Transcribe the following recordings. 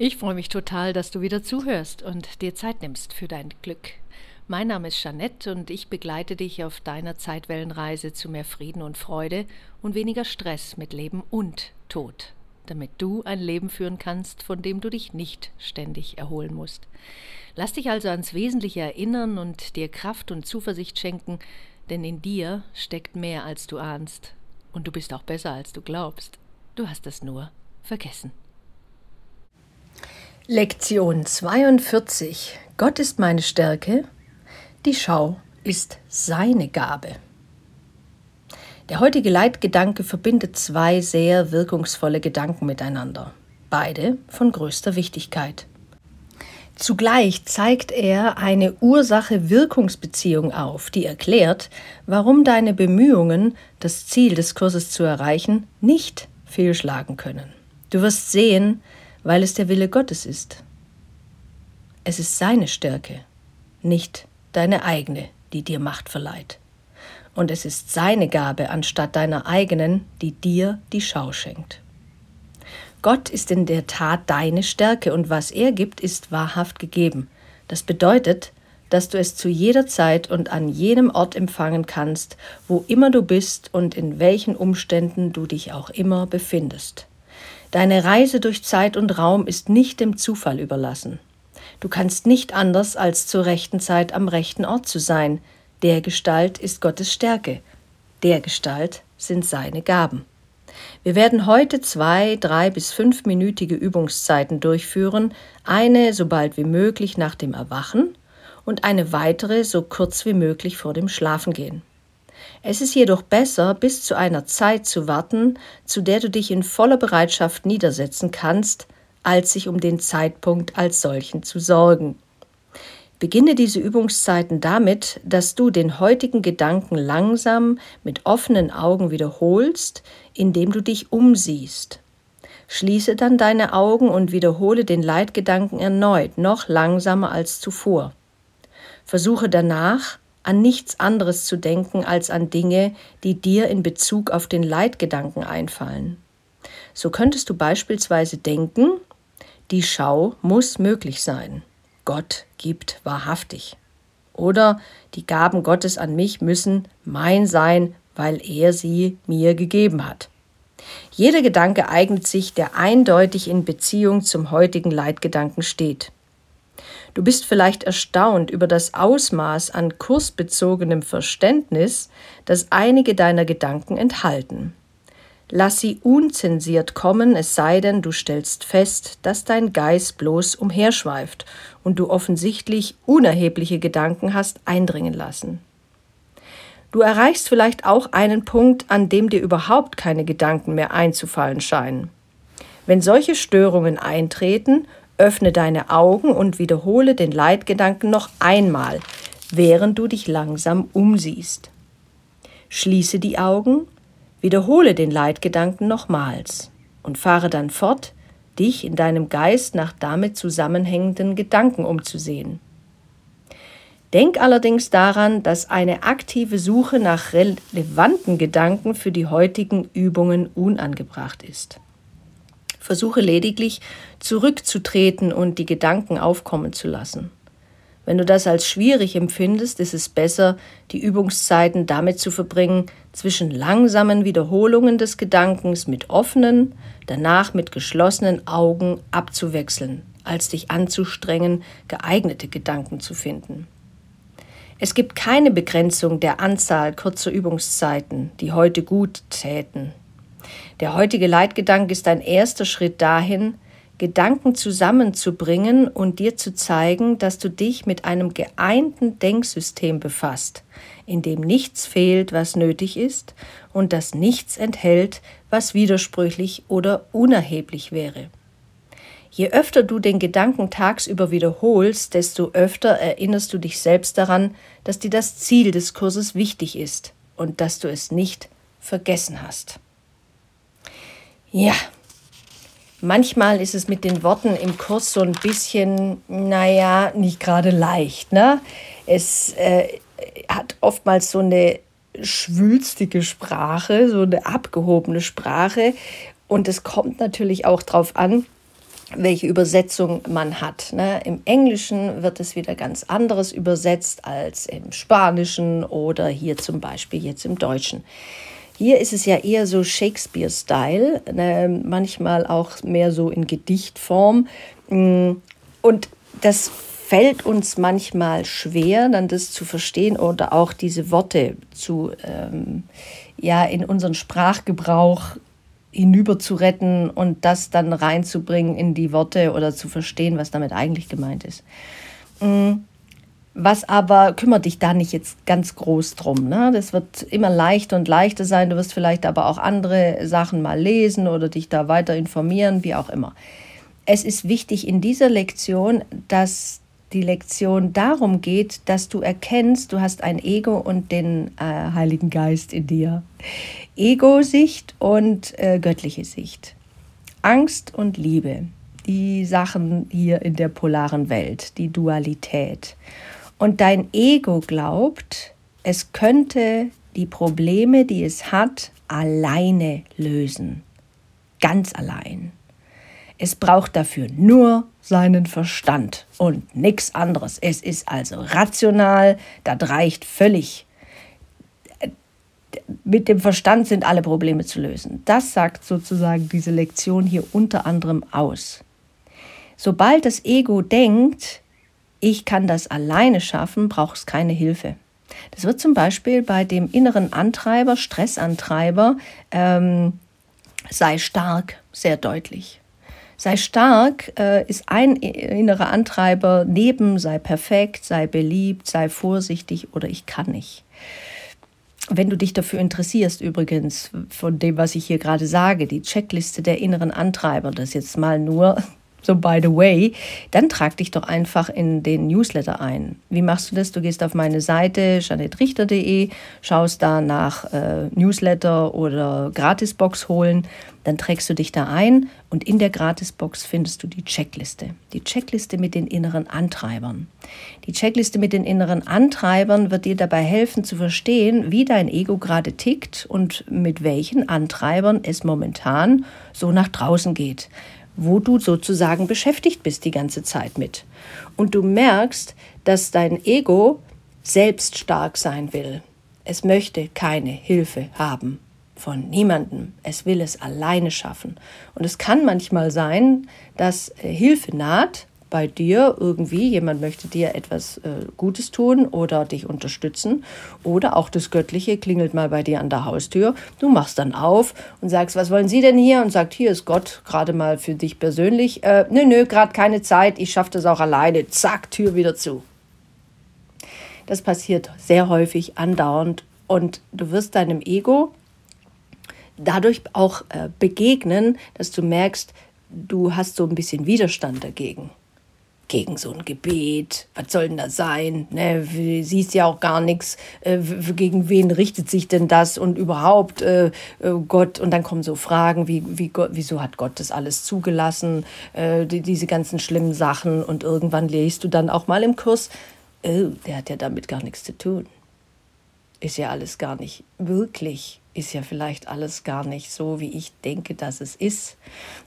Ich freue mich total, dass du wieder zuhörst und dir Zeit nimmst für dein Glück. Mein Name ist Jeanette und ich begleite dich auf deiner Zeitwellenreise zu mehr Frieden und Freude und weniger Stress mit Leben und Tod, damit du ein Leben führen kannst, von dem du dich nicht ständig erholen musst. Lass dich also ans Wesentliche erinnern und dir Kraft und Zuversicht schenken, denn in dir steckt mehr als du ahnst. Und du bist auch besser als du glaubst. Du hast es nur vergessen. Lektion 42. Gott ist meine Stärke, die Schau ist seine Gabe. Der heutige Leitgedanke verbindet zwei sehr wirkungsvolle Gedanken miteinander, beide von größter Wichtigkeit. Zugleich zeigt er eine Ursache-Wirkungsbeziehung auf, die erklärt, warum deine Bemühungen, das Ziel des Kurses zu erreichen, nicht fehlschlagen können. Du wirst sehen, weil es der Wille Gottes ist. Es ist seine Stärke, nicht deine eigene, die dir Macht verleiht. Und es ist seine Gabe anstatt deiner eigenen, die dir die Schau schenkt. Gott ist in der Tat deine Stärke und was er gibt, ist wahrhaft gegeben. Das bedeutet, dass du es zu jeder Zeit und an jenem Ort empfangen kannst, wo immer du bist und in welchen Umständen du dich auch immer befindest. Deine Reise durch Zeit und Raum ist nicht dem Zufall überlassen. Du kannst nicht anders, als zur rechten Zeit am rechten Ort zu sein. Der Gestalt ist Gottes Stärke. Der Gestalt sind seine Gaben. Wir werden heute zwei, drei bis fünfminütige Übungszeiten durchführen, eine so bald wie möglich nach dem Erwachen und eine weitere so kurz wie möglich vor dem Schlafengehen. Es ist jedoch besser, bis zu einer Zeit zu warten, zu der du dich in voller Bereitschaft niedersetzen kannst, als sich um den Zeitpunkt als solchen zu sorgen. Beginne diese Übungszeiten damit, dass du den heutigen Gedanken langsam mit offenen Augen wiederholst, indem du dich umsiehst. Schließe dann deine Augen und wiederhole den Leitgedanken erneut, noch langsamer als zuvor. Versuche danach, an nichts anderes zu denken als an Dinge, die dir in Bezug auf den Leitgedanken einfallen. So könntest du beispielsweise denken, die Schau muss möglich sein. Gott gibt wahrhaftig. Oder die Gaben Gottes an mich müssen mein sein, weil er sie mir gegeben hat. Jeder Gedanke eignet sich, der eindeutig in Beziehung zum heutigen Leitgedanken steht. Du bist vielleicht erstaunt über das Ausmaß an kursbezogenem Verständnis, das einige deiner Gedanken enthalten. Lass sie unzensiert kommen, es sei denn, du stellst fest, dass dein Geist bloß umherschweift und du offensichtlich unerhebliche Gedanken hast eindringen lassen. Du erreichst vielleicht auch einen Punkt, an dem dir überhaupt keine Gedanken mehr einzufallen scheinen. Wenn solche Störungen eintreten, Öffne deine Augen und wiederhole den Leitgedanken noch einmal, während du dich langsam umsiehst. Schließe die Augen, wiederhole den Leitgedanken nochmals und fahre dann fort, dich in deinem Geist nach damit zusammenhängenden Gedanken umzusehen. Denk allerdings daran, dass eine aktive Suche nach relevanten Gedanken für die heutigen Übungen unangebracht ist. Versuche lediglich zurückzutreten und die Gedanken aufkommen zu lassen. Wenn du das als schwierig empfindest, ist es besser, die Übungszeiten damit zu verbringen, zwischen langsamen Wiederholungen des Gedankens mit offenen, danach mit geschlossenen Augen abzuwechseln, als dich anzustrengen, geeignete Gedanken zu finden. Es gibt keine Begrenzung der Anzahl kurzer Übungszeiten, die heute gut täten. Der heutige Leitgedanke ist ein erster Schritt dahin, Gedanken zusammenzubringen und dir zu zeigen, dass du dich mit einem geeinten Denksystem befasst, in dem nichts fehlt, was nötig ist, und das nichts enthält, was widersprüchlich oder unerheblich wäre. Je öfter du den Gedanken tagsüber wiederholst, desto öfter erinnerst du dich selbst daran, dass dir das Ziel des Kurses wichtig ist und dass du es nicht vergessen hast. Ja, manchmal ist es mit den Worten im Kurs so ein bisschen, naja, nicht gerade leicht. Ne? Es äh, hat oftmals so eine schwülstige Sprache, so eine abgehobene Sprache. Und es kommt natürlich auch darauf an, welche Übersetzung man hat. Ne? Im Englischen wird es wieder ganz anderes übersetzt als im Spanischen oder hier zum Beispiel jetzt im Deutschen. Hier ist es ja eher so Shakespeare-Style, ne? manchmal auch mehr so in Gedichtform. Mm, und das fällt uns manchmal schwer, dann das zu verstehen oder auch diese Worte zu, ähm, ja, in unseren Sprachgebrauch hinüber zu retten und das dann reinzubringen in die Worte oder zu verstehen, was damit eigentlich gemeint ist. Was aber kümmert dich da nicht jetzt ganz groß drum. Ne? Das wird immer leichter und leichter sein. Du wirst vielleicht aber auch andere Sachen mal lesen oder dich da weiter informieren, wie auch immer. Es ist wichtig in dieser Lektion, dass die Lektion darum geht, dass du erkennst, du hast ein Ego und den äh, Heiligen Geist in dir. Ego-Sicht und äh, göttliche Sicht. Angst und Liebe, die Sachen hier in der polaren Welt, die Dualität. Und dein Ego glaubt, es könnte die Probleme, die es hat, alleine lösen. Ganz allein. Es braucht dafür nur seinen Verstand und nichts anderes. Es ist also rational, das reicht völlig. Mit dem Verstand sind alle Probleme zu lösen. Das sagt sozusagen diese Lektion hier unter anderem aus. Sobald das Ego denkt, ich kann das alleine schaffen, braucht es keine Hilfe. Das wird zum Beispiel bei dem inneren Antreiber, Stressantreiber, ähm, sei stark, sehr deutlich. Sei stark äh, ist ein innerer Antreiber neben sei perfekt, sei beliebt, sei vorsichtig oder ich kann nicht. Wenn du dich dafür interessierst, übrigens, von dem, was ich hier gerade sage, die Checkliste der inneren Antreiber, das jetzt mal nur so by the way, dann trag dich doch einfach in den Newsletter ein. Wie machst du das? Du gehst auf meine Seite janettrichter.de, schaust da nach äh, Newsletter oder Gratisbox holen, dann trägst du dich da ein und in der Gratisbox findest du die Checkliste. Die Checkliste mit den inneren Antreibern. Die Checkliste mit den inneren Antreibern wird dir dabei helfen zu verstehen, wie dein Ego gerade tickt und mit welchen Antreibern es momentan so nach draußen geht wo du sozusagen beschäftigt bist die ganze Zeit mit. Und du merkst, dass dein Ego selbst stark sein will. Es möchte keine Hilfe haben von niemandem. Es will es alleine schaffen. Und es kann manchmal sein, dass äh, Hilfe naht, bei dir irgendwie, jemand möchte dir etwas äh, Gutes tun oder dich unterstützen oder auch das Göttliche klingelt mal bei dir an der Haustür. Du machst dann auf und sagst, was wollen Sie denn hier? Und sagt, hier ist Gott, gerade mal für dich persönlich. Äh, nö, nö, gerade keine Zeit, ich schaffe das auch alleine. Zack, Tür wieder zu. Das passiert sehr häufig, andauernd und du wirst deinem Ego dadurch auch äh, begegnen, dass du merkst, du hast so ein bisschen Widerstand dagegen gegen so ein Gebet. Was soll denn das sein? Ne, siehst ja auch gar nichts. Äh, gegen wen richtet sich denn das? Und überhaupt äh, äh, Gott. Und dann kommen so Fragen wie, wie Gott, wieso hat Gott das alles zugelassen? Äh, die, diese ganzen schlimmen Sachen. Und irgendwann lest du dann auch mal im Kurs, oh, der hat ja damit gar nichts zu tun. Ist ja alles gar nicht wirklich ist ja vielleicht alles gar nicht so, wie ich denke, dass es ist.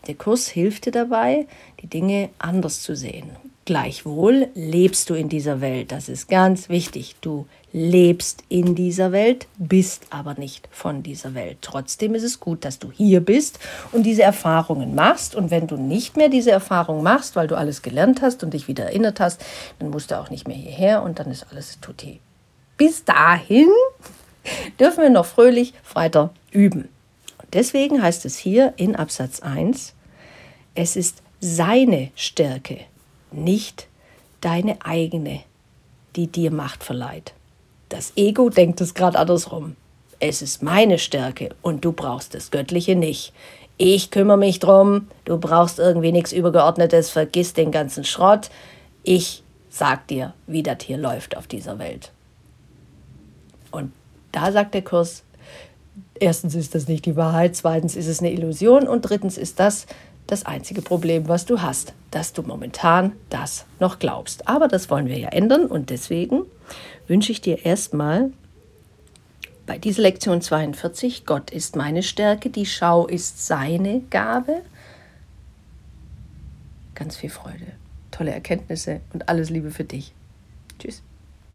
Der Kurs hilft dir dabei, die Dinge anders zu sehen. Gleichwohl lebst du in dieser Welt. Das ist ganz wichtig. Du lebst in dieser Welt, bist aber nicht von dieser Welt. Trotzdem ist es gut, dass du hier bist und diese Erfahrungen machst. Und wenn du nicht mehr diese Erfahrung machst, weil du alles gelernt hast und dich wieder erinnert hast, dann musst du auch nicht mehr hierher und dann ist alles tutti. Bis dahin dürfen wir noch fröhlich weiter üben. Und deswegen heißt es hier in Absatz 1, es ist seine Stärke, nicht deine eigene, die dir Macht verleiht. Das Ego denkt es gerade andersrum. Es ist meine Stärke und du brauchst das Göttliche nicht. Ich kümmere mich drum, du brauchst irgendwie nichts Übergeordnetes, vergiss den ganzen Schrott. Ich sag dir, wie das hier läuft auf dieser Welt. Und da sagt der Kurs, erstens ist das nicht die Wahrheit, zweitens ist es eine Illusion und drittens ist das das einzige Problem, was du hast, dass du momentan das noch glaubst. Aber das wollen wir ja ändern und deswegen wünsche ich dir erstmal bei dieser Lektion 42, Gott ist meine Stärke, die Schau ist seine Gabe. ganz viel Freude, tolle Erkenntnisse und alles Liebe für dich. Tschüss.